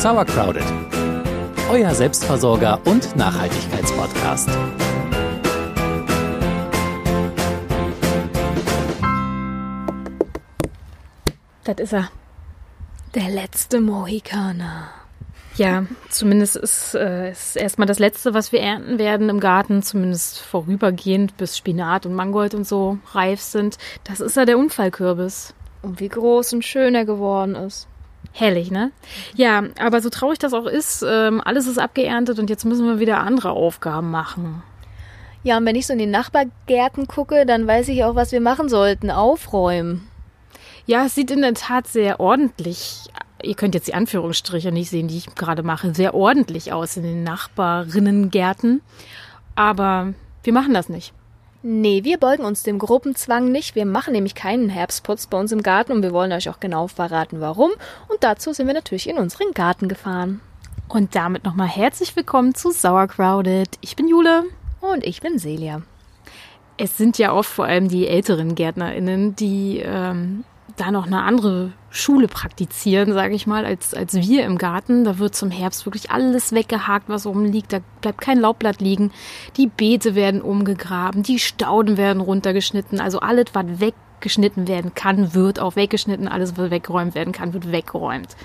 Sauercrowded, euer Selbstversorger und Nachhaltigkeitspodcast. Das ist er. Der letzte Mohikaner. Ja, zumindest ist, äh, ist erstmal das Letzte, was wir ernten werden im Garten, zumindest vorübergehend, bis Spinat und Mangold und so reif sind. Das ist ja der Unfallkürbis. Und wie groß und schön er geworden ist. Herrlich, ne? Ja, aber so traurig das auch ist, ähm, alles ist abgeerntet und jetzt müssen wir wieder andere Aufgaben machen. Ja, und wenn ich so in die Nachbargärten gucke, dann weiß ich auch, was wir machen sollten. Aufräumen. Ja, es sieht in der Tat sehr ordentlich. Ihr könnt jetzt die Anführungsstriche nicht sehen, die ich gerade mache. Sehr ordentlich aus in den Nachbarinnengärten. Aber wir machen das nicht. Nee, wir beugen uns dem Gruppenzwang nicht. Wir machen nämlich keinen Herbstputz bei uns im Garten und wir wollen euch auch genau verraten, warum. Und dazu sind wir natürlich in unseren Garten gefahren. Und damit nochmal herzlich willkommen zu Sauercrowded. Ich bin Jule. Und ich bin Celia. Es sind ja oft vor allem die älteren GärtnerInnen, die ähm, da noch eine andere Schule praktizieren, sage ich mal, als, als wir im Garten. Da wird zum Herbst wirklich alles weggehakt, was oben liegt. Da bleibt kein Laubblatt liegen. Die Beete werden umgegraben, die Stauden werden runtergeschnitten. Also alles, was weggeschnitten werden kann, wird auch weggeschnitten. Alles, was weggeräumt werden kann, wird weggeräumt.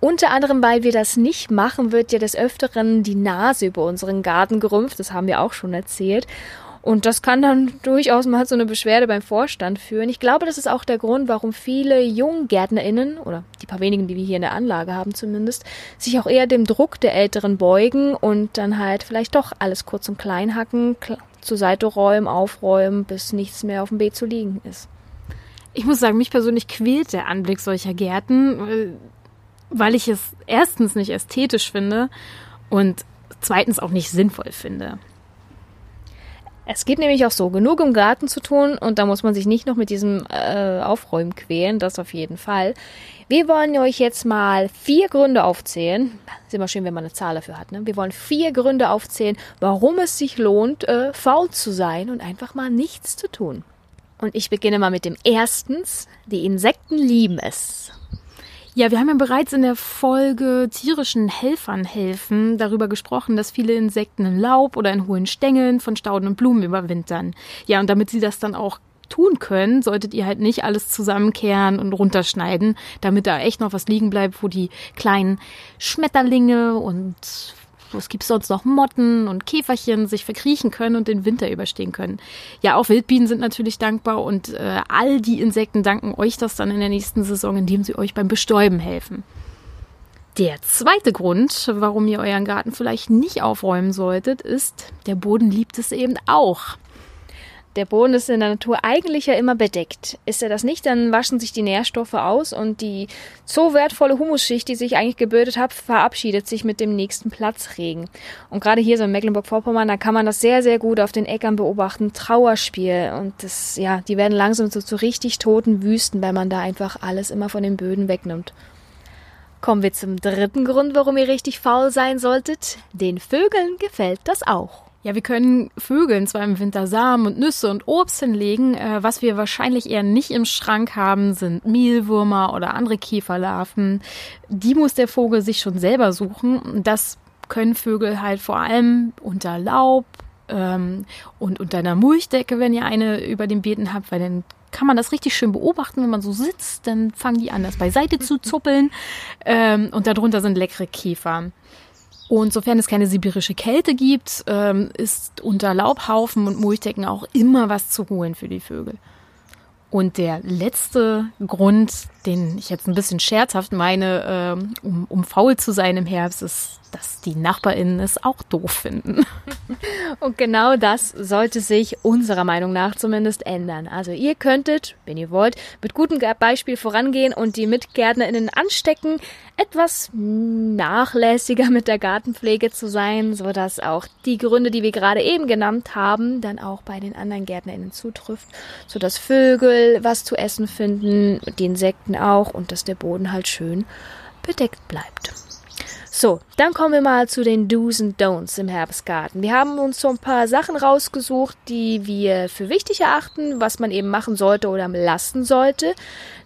Unter anderem, weil wir das nicht machen, wird ja des Öfteren die Nase über unseren Garten gerümpft. Das haben wir auch schon erzählt. Und das kann dann durchaus mal so eine Beschwerde beim Vorstand führen. Ich glaube, das ist auch der Grund, warum viele JunggärtnerInnen, oder die paar wenigen, die wir hier in der Anlage haben zumindest, sich auch eher dem Druck der Älteren beugen und dann halt vielleicht doch alles kurz und klein hacken, zur Seite räumen, aufräumen, bis nichts mehr auf dem Beet zu liegen ist. Ich muss sagen, mich persönlich quält der Anblick solcher Gärten, weil ich es erstens nicht ästhetisch finde und zweitens auch nicht sinnvoll finde. Es geht nämlich auch so, genug im Garten zu tun und da muss man sich nicht noch mit diesem äh, Aufräumen quälen, das auf jeden Fall. Wir wollen euch jetzt mal vier Gründe aufzählen. Ist immer schön, wenn man eine Zahl dafür hat. Ne? Wir wollen vier Gründe aufzählen, warum es sich lohnt, äh, faul zu sein und einfach mal nichts zu tun. Und ich beginne mal mit dem erstens. Die Insekten lieben es. Ja, wir haben ja bereits in der Folge tierischen Helfern helfen darüber gesprochen, dass viele Insekten in Laub oder in hohen Stängeln von Stauden und Blumen überwintern. Ja, und damit sie das dann auch tun können, solltet ihr halt nicht alles zusammenkehren und runterschneiden, damit da echt noch was liegen bleibt, wo die kleinen Schmetterlinge und was gibt's sonst noch? Motten und Käferchen sich verkriechen können und den Winter überstehen können. Ja, auch Wildbienen sind natürlich dankbar und äh, all die Insekten danken euch das dann in der nächsten Saison, indem sie euch beim Bestäuben helfen. Der zweite Grund, warum ihr euren Garten vielleicht nicht aufräumen solltet, ist, der Boden liebt es eben auch. Der Boden ist in der Natur eigentlich ja immer bedeckt. Ist er das nicht, dann waschen sich die Nährstoffe aus und die so wertvolle Humusschicht, die sich eigentlich gebildet hat, verabschiedet sich mit dem nächsten Platzregen. Und gerade hier so in Mecklenburg-Vorpommern, da kann man das sehr, sehr gut auf den Äckern beobachten. Trauerspiel. Und das, ja, die werden langsam so zu richtig toten Wüsten, weil man da einfach alles immer von den Böden wegnimmt. Kommen wir zum dritten Grund, warum ihr richtig faul sein solltet. Den Vögeln gefällt das auch. Ja, wir können Vögeln zwar im Winter Samen und Nüsse und Obst hinlegen. Äh, was wir wahrscheinlich eher nicht im Schrank haben, sind Mehlwürmer oder andere Käferlarven. Die muss der Vogel sich schon selber suchen. Das können Vögel halt vor allem unter Laub ähm, und unter einer Mulchdecke, wenn ihr eine über den Beeten habt, weil dann kann man das richtig schön beobachten, wenn man so sitzt, dann fangen die an, das beiseite zu zuppeln. Ähm, und darunter sind leckere Käfer. Und sofern es keine sibirische Kälte gibt, ähm, ist unter Laubhaufen und Mulchdecken auch immer was zu holen für die Vögel. Und der letzte Grund, den ich jetzt ein bisschen scherzhaft meine, ähm, um, um faul zu sein im Herbst, ist dass die NachbarInnen es auch doof finden. Und genau das sollte sich unserer Meinung nach zumindest ändern. Also ihr könntet, wenn ihr wollt, mit gutem Beispiel vorangehen und die MitgärtnerInnen anstecken, etwas nachlässiger mit der Gartenpflege zu sein, sodass auch die Gründe, die wir gerade eben genannt haben, dann auch bei den anderen GärtnerInnen zutrifft, sodass Vögel was zu essen finden, die Insekten auch und dass der Boden halt schön bedeckt bleibt. So, dann kommen wir mal zu den Do's und Don'ts im Herbstgarten. Wir haben uns so ein paar Sachen rausgesucht, die wir für wichtig erachten, was man eben machen sollte oder lassen sollte.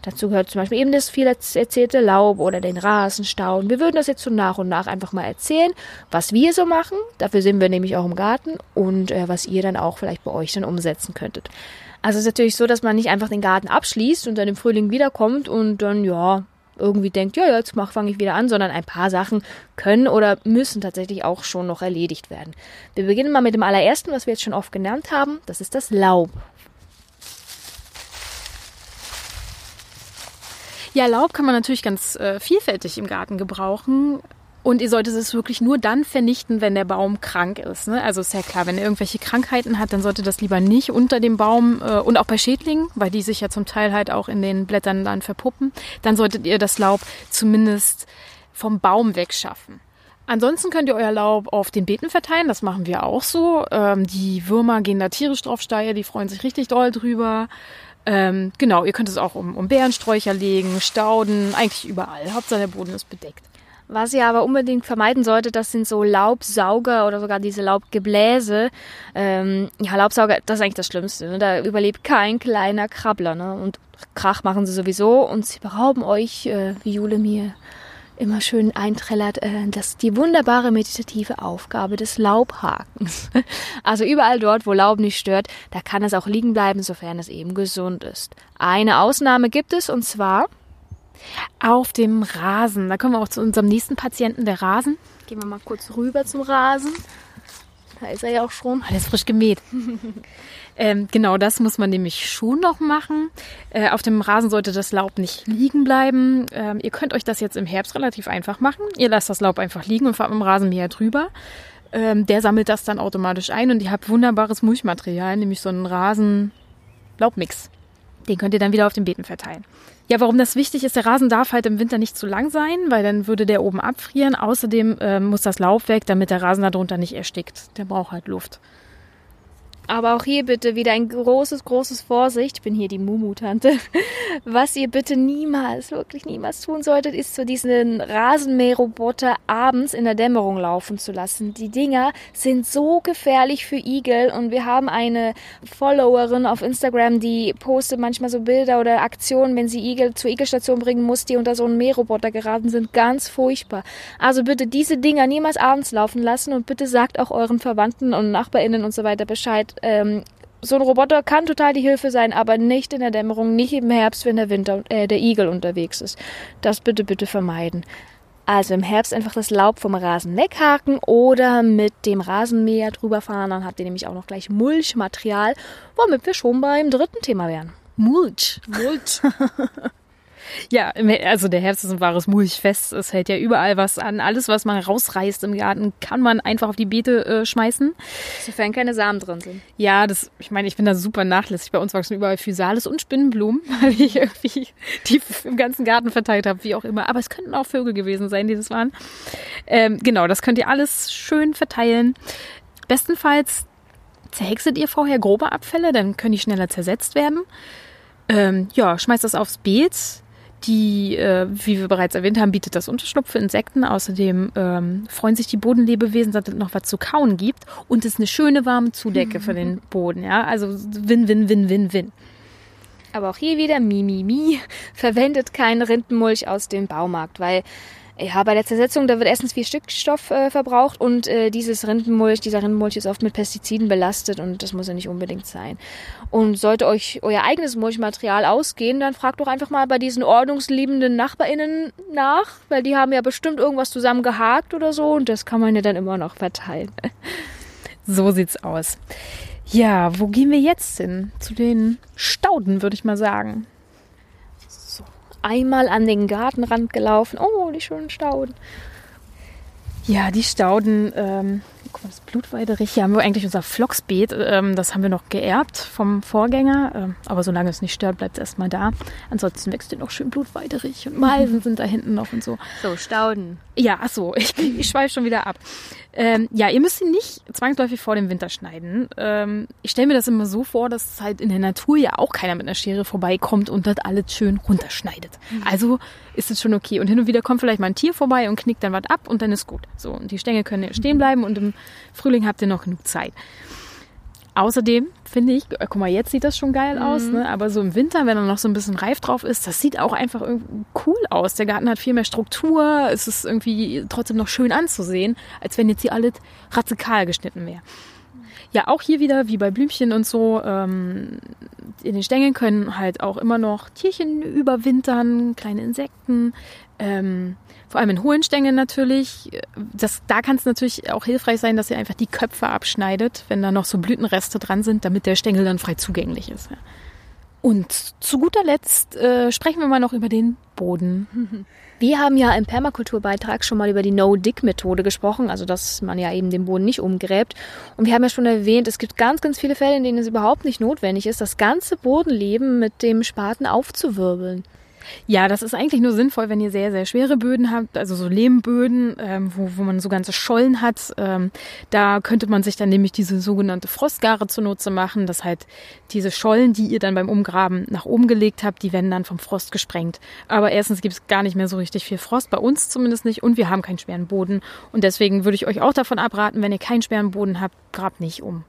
Dazu gehört zum Beispiel eben das viel erzählte Laub oder den Rasenstau. Und wir würden das jetzt so nach und nach einfach mal erzählen, was wir so machen. Dafür sind wir nämlich auch im Garten und äh, was ihr dann auch vielleicht bei euch dann umsetzen könntet. Also es ist natürlich so, dass man nicht einfach den Garten abschließt und dann im Frühling wiederkommt und dann, ja, irgendwie denkt, ja, jetzt fange ich wieder an, sondern ein paar Sachen können oder müssen tatsächlich auch schon noch erledigt werden. Wir beginnen mal mit dem allerersten, was wir jetzt schon oft genannt haben. Das ist das Laub. Ja, Laub kann man natürlich ganz äh, vielfältig im Garten gebrauchen. Und ihr solltet es wirklich nur dann vernichten, wenn der Baum krank ist. Ne? Also ist ja klar, wenn er irgendwelche Krankheiten hat, dann sollte das lieber nicht unter dem Baum äh, und auch bei Schädlingen, weil die sich ja zum Teil halt auch in den Blättern dann verpuppen, dann solltet ihr das Laub zumindest vom Baum wegschaffen. Ansonsten könnt ihr euer Laub auf den Beeten verteilen, das machen wir auch so. Ähm, die Würmer gehen da tierisch drauf steil, die freuen sich richtig doll drüber. Ähm, genau, ihr könnt es auch um, um Beerensträucher legen, Stauden, eigentlich überall. Hauptsache der Boden ist bedeckt. Was ihr aber unbedingt vermeiden solltet, das sind so Laubsauger oder sogar diese Laubgebläse. Ähm, ja, Laubsauger, das ist eigentlich das Schlimmste. Ne? Da überlebt kein kleiner Krabbler. Ne? Und Krach machen sie sowieso und sie berauben euch, äh, wie Jule mir immer schön einträllert, äh, das die wunderbare meditative Aufgabe des Laubhakens. Also überall dort, wo Laub nicht stört, da kann es auch liegen bleiben, sofern es eben gesund ist. Eine Ausnahme gibt es und zwar auf dem Rasen. Da kommen wir auch zu unserem nächsten Patienten, der Rasen. Gehen wir mal kurz rüber zum Rasen. Da ist er ja auch schon. Alles frisch gemäht. ähm, genau, das muss man nämlich schon noch machen. Äh, auf dem Rasen sollte das Laub nicht liegen bleiben. Ähm, ihr könnt euch das jetzt im Herbst relativ einfach machen. Ihr lasst das Laub einfach liegen und fahrt mit dem Rasenmäher drüber. Ähm, der sammelt das dann automatisch ein und ihr habt wunderbares Mulchmaterial, nämlich so einen Rasen-Laubmix. Den könnt ihr dann wieder auf den Beeten verteilen. Ja, warum das wichtig ist, der Rasen darf halt im Winter nicht zu lang sein, weil dann würde der oben abfrieren. Außerdem äh, muss das Laub weg, damit der Rasen darunter nicht erstickt. Der braucht halt Luft. Aber auch hier bitte wieder ein großes, großes Vorsicht. Ich bin hier die Mumu-Tante. Was ihr bitte niemals, wirklich niemals tun solltet, ist so diesen Rasenmäherroboter abends in der Dämmerung laufen zu lassen. Die Dinger sind so gefährlich für Igel und wir haben eine Followerin auf Instagram, die postet manchmal so Bilder oder Aktionen, wenn sie Igel zur Igelstation bringen muss, die unter so einen Mähroboter geraten sind. Ganz furchtbar. Also bitte diese Dinger niemals abends laufen lassen und bitte sagt auch euren Verwandten und NachbarInnen und so weiter Bescheid, ähm, so ein Roboter kann total die Hilfe sein, aber nicht in der Dämmerung, nicht im Herbst, wenn der Winter, äh, der Igel unterwegs ist. Das bitte, bitte vermeiden. Also im Herbst einfach das Laub vom Rasen weghaken oder mit dem Rasenmäher drüber fahren. Dann habt ihr nämlich auch noch gleich Mulchmaterial, womit wir schon beim dritten Thema wären. Mulch. Mulch. Ja, also der Herbst ist ein wahres Mulchfest. Es hält ja überall was an. Alles, was man rausreißt im Garten, kann man einfach auf die Beete äh, schmeißen. Sofern keine Samen drin sind. Ja, das, ich meine, ich bin da super nachlässig. Bei uns wachsen überall Physales und Spinnenblumen, weil ich irgendwie die im ganzen Garten verteilt habe, wie auch immer. Aber es könnten auch Vögel gewesen sein, die das waren. Ähm, genau, das könnt ihr alles schön verteilen. Bestenfalls zerhexet ihr vorher grobe Abfälle, dann können die schneller zersetzt werden. Ähm, ja, schmeißt das aufs Beet die, äh, wie wir bereits erwähnt haben, bietet das Unterschlupf für Insekten. Außerdem ähm, freuen sich die Bodenlebewesen, dass es noch was zu kauen gibt. Und es ist eine schöne warme Zudecke für den Boden. Ja, also Win, Win, Win, Win, Win. Aber auch hier wieder Mi, Mi, Mi. Verwendet keinen Rindenmulch aus dem Baumarkt, weil ja, bei der Zersetzung, da wird erstens viel Stickstoff äh, verbraucht und äh, dieses Rindenmulch, dieser Rindenmulch ist oft mit Pestiziden belastet und das muss ja nicht unbedingt sein. Und sollte euch euer eigenes Mulchmaterial ausgehen, dann fragt doch einfach mal bei diesen ordnungsliebenden NachbarInnen nach, weil die haben ja bestimmt irgendwas zusammen gehakt oder so und das kann man ja dann immer noch verteilen. So sieht's aus. Ja, wo gehen wir jetzt hin? Zu den Stauden, würde ich mal sagen einmal an den Gartenrand gelaufen. Oh, die schönen Stauden. Ja, die Stauden, ähm, guck mal, das Blutweiderich. Hier haben wir eigentlich unser Flocksbeet. Ähm, das haben wir noch geerbt vom Vorgänger. Ähm, aber solange es nicht stört, bleibt es erstmal da. Ansonsten wächst hier noch schön Blutweiderich und Malven sind da hinten noch und so. So, Stauden. Ja, ach so, ich, ich schweife schon wieder ab. Ähm, ja, ihr müsst ihn nicht zwangsläufig vor dem Winter schneiden. Ähm, ich stelle mir das immer so vor, dass halt in der Natur ja auch keiner mit einer Schere vorbeikommt und das alles schön runterschneidet. Mhm. Also ist es schon okay. Und hin und wieder kommt vielleicht mal ein Tier vorbei und knickt dann was ab und dann ist gut. So, und die Stängel können stehen bleiben und im Frühling habt ihr noch genug Zeit. Außerdem finde ich, äh, guck mal, jetzt sieht das schon geil mhm. aus, ne? aber so im Winter, wenn da noch so ein bisschen reif drauf ist, das sieht auch einfach cool aus. Der Garten hat viel mehr Struktur, es ist irgendwie trotzdem noch schön anzusehen, als wenn jetzt hier alles radikal geschnitten wäre. Ja, auch hier wieder, wie bei Blümchen und so, ähm, in den Stängeln können halt auch immer noch Tierchen überwintern, kleine Insekten. Ähm, vor allem in hohen Stängeln natürlich. Das, da kann es natürlich auch hilfreich sein, dass ihr einfach die Köpfe abschneidet, wenn da noch so Blütenreste dran sind, damit der Stängel dann frei zugänglich ist. Und zu guter Letzt äh, sprechen wir mal noch über den Boden. Wir haben ja im Permakulturbeitrag schon mal über die No-Dig-Methode gesprochen, also dass man ja eben den Boden nicht umgräbt. Und wir haben ja schon erwähnt, es gibt ganz, ganz viele Fälle, in denen es überhaupt nicht notwendig ist, das ganze Bodenleben mit dem Spaten aufzuwirbeln. Ja, das ist eigentlich nur sinnvoll, wenn ihr sehr, sehr schwere Böden habt, also so Lehmböden, ähm, wo, wo man so ganze Schollen hat. Ähm, da könnte man sich dann nämlich diese sogenannte Frostgare zunutze machen. Das halt diese Schollen, die ihr dann beim Umgraben nach oben gelegt habt, die werden dann vom Frost gesprengt. Aber erstens gibt es gar nicht mehr so richtig viel Frost, bei uns zumindest nicht, und wir haben keinen schweren Boden. Und deswegen würde ich euch auch davon abraten, wenn ihr keinen schweren Boden habt, grabt nicht um.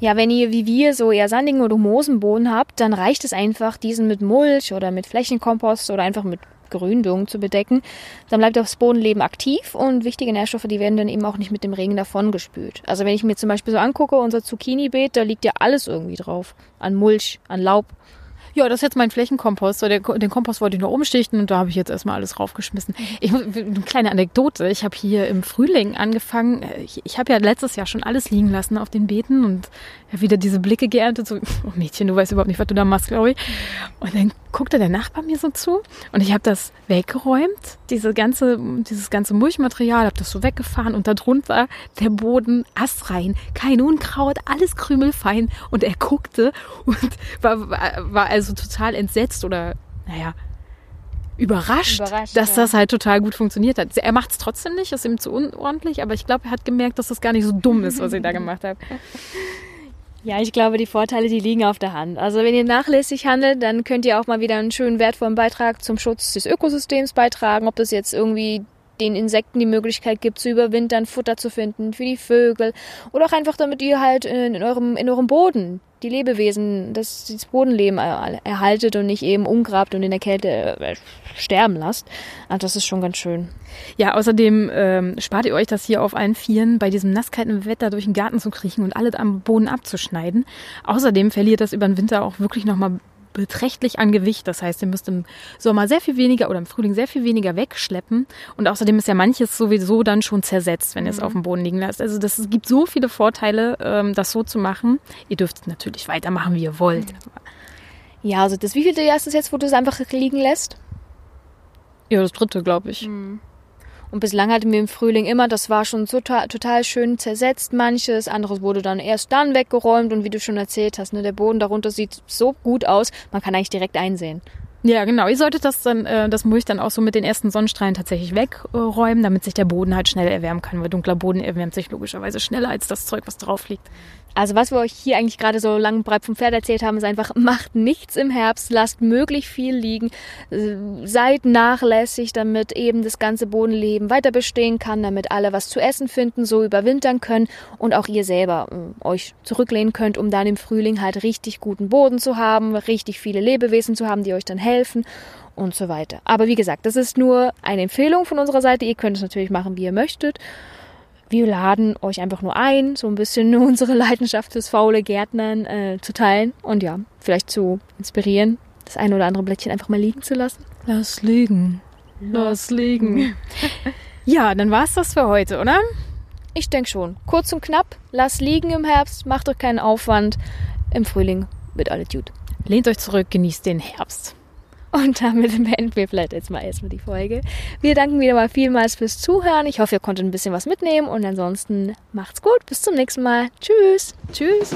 Ja, wenn ihr wie wir so eher sandigen oder Moosenboden habt, dann reicht es einfach, diesen mit Mulch oder mit Flächenkompost oder einfach mit Gründung zu bedecken. Dann bleibt das Bodenleben aktiv und wichtige Nährstoffe, die werden dann eben auch nicht mit dem Regen davongespült. Also wenn ich mir zum Beispiel so angucke, unser Zucchini-Beet, da liegt ja alles irgendwie drauf. An Mulch, an Laub. Ja, das ist jetzt mein Flächenkompost. Den Kompost wollte ich noch umschichten und da habe ich jetzt erstmal alles raufgeschmissen. Ich, eine kleine Anekdote. Ich habe hier im Frühling angefangen. Ich, ich habe ja letztes Jahr schon alles liegen lassen auf den Beeten und habe wieder diese Blicke geerntet. So, oh Mädchen, du weißt überhaupt nicht, was du da machst, glaube ich. Und dann guckte der Nachbar mir so zu und ich habe das weggeräumt, diese ganze, dieses ganze Mulchmaterial, habe das so weggefahren und darunter der Boden astrein, kein Unkraut, alles krümelfein und er guckte und war, war, also total entsetzt oder, naja, überrascht, überrascht dass ja. das halt total gut funktioniert hat. Er macht es trotzdem nicht, ist ihm zu unordentlich, aber ich glaube, er hat gemerkt, dass das gar nicht so dumm ist, was ich da gemacht habe. Ja, ich glaube, die Vorteile, die liegen auf der Hand. Also wenn ihr nachlässig handelt, dann könnt ihr auch mal wieder einen schönen wertvollen Beitrag zum Schutz des Ökosystems beitragen, ob das jetzt irgendwie den Insekten die Möglichkeit gibt, zu überwintern, Futter zu finden für die Vögel oder auch einfach damit ihr halt in eurem, in eurem Boden die Lebewesen, das, das Bodenleben erhaltet und nicht eben umgrabt und in der Kälte äh, sterben lasst. Also das ist schon ganz schön. Ja, außerdem ähm, spart ihr euch das hier auf allen Vieren, bei diesem nasskalten Wetter durch den Garten zu kriechen und alles am Boden abzuschneiden. Außerdem verliert das über den Winter auch wirklich nochmal beträchtlich an Gewicht. Das heißt, ihr müsst im Sommer sehr viel weniger oder im Frühling sehr viel weniger wegschleppen. Und außerdem ist ja manches sowieso dann schon zersetzt, wenn ihr es mhm. auf dem Boden liegen lasst. Also das, es gibt so viele Vorteile, ähm, das so zu machen. Ihr dürft natürlich weitermachen, wie ihr wollt. Ja, also das wievielte Jahr ist es jetzt, wo du es einfach liegen lässt? Ja, das dritte, glaube ich. Mhm. Und bislang hatten wir im Frühling immer, das war schon total, total schön zersetzt, manches, anderes wurde dann erst dann weggeräumt und wie du schon erzählt hast, ne, der Boden darunter sieht so gut aus, man kann eigentlich direkt einsehen. Ja, genau. Ihr solltet das dann, äh, das Mulch dann auch so mit den ersten Sonnenstrahlen tatsächlich wegräumen, damit sich der Boden halt schnell erwärmen kann, weil dunkler Boden erwärmt sich logischerweise schneller als das Zeug, was drauf liegt. Also was wir euch hier eigentlich gerade so lang breit vom Pferd erzählt haben, ist einfach, macht nichts im Herbst, lasst möglich viel liegen, seid nachlässig, damit eben das ganze Bodenleben weiter bestehen kann, damit alle was zu essen finden, so überwintern können und auch ihr selber äh, euch zurücklehnen könnt, um dann im Frühling halt richtig guten Boden zu haben, richtig viele Lebewesen zu haben, die euch dann helfen und so weiter. Aber wie gesagt, das ist nur eine Empfehlung von unserer Seite. Ihr könnt es natürlich machen, wie ihr möchtet wir laden euch einfach nur ein, so ein bisschen unsere Leidenschaft fürs faule Gärtnern äh, zu teilen und ja, vielleicht zu inspirieren, das eine oder andere Blättchen einfach mal liegen zu lassen. Lass liegen. Lass liegen. ja, dann war's das für heute, oder? Ich denke schon. Kurz und knapp, lasst liegen im Herbst, macht euch keinen Aufwand. Im Frühling wird alles gut. Lehnt euch zurück, genießt den Herbst. Und damit beenden wir vielleicht jetzt mal erstmal die Folge. Wir danken wieder mal vielmals fürs Zuhören. Ich hoffe, ihr konntet ein bisschen was mitnehmen und ansonsten macht's gut. Bis zum nächsten Mal. Tschüss. Tschüss.